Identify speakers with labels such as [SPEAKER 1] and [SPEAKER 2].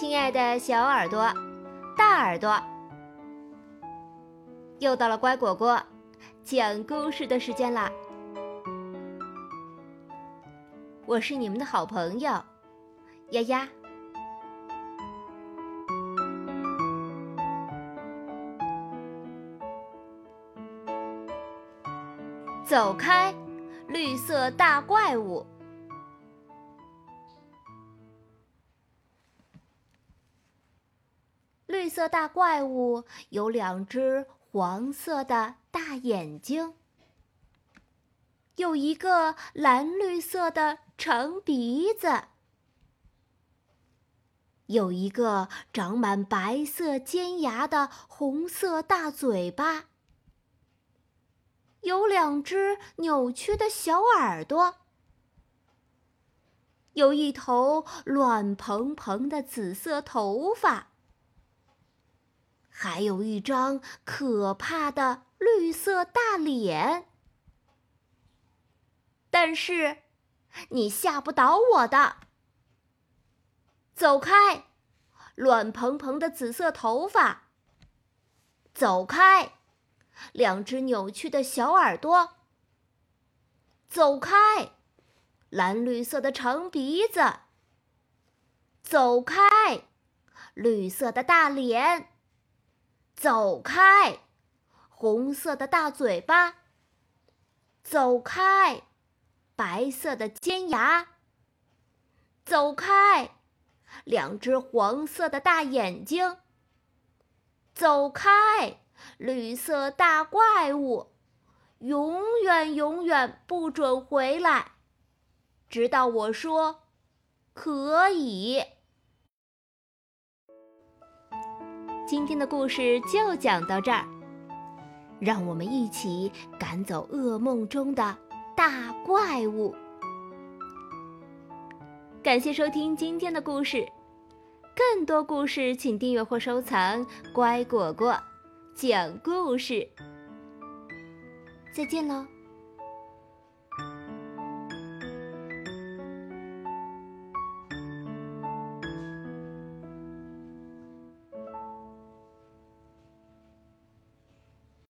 [SPEAKER 1] 亲爱的小耳朵、大耳朵，又到了乖果果讲故事的时间啦！我是你们的好朋友丫丫。走开，绿色大怪物！色大怪物有两只黄色的大眼睛，有一个蓝绿色的长鼻子，有一个长满白色尖牙的红色大嘴巴，有两只扭曲的小耳朵，有一头乱蓬蓬的紫色头发。还有一张可怕的绿色大脸，但是你吓不倒我的。走开，乱蓬蓬的紫色头发。走开，两只扭曲的小耳朵。走开，蓝绿色的长鼻子。走开，绿色的大脸。走开，红色的大嘴巴。走开，白色的尖牙。走开，两只黄色的大眼睛。走开，绿色大怪物，永远永远不准回来，直到我说可以。今天的故事就讲到这儿，让我们一起赶走噩梦中的大怪物。感谢收听今天的故事，更多故事请订阅或收藏“乖果果讲故事”。再见喽。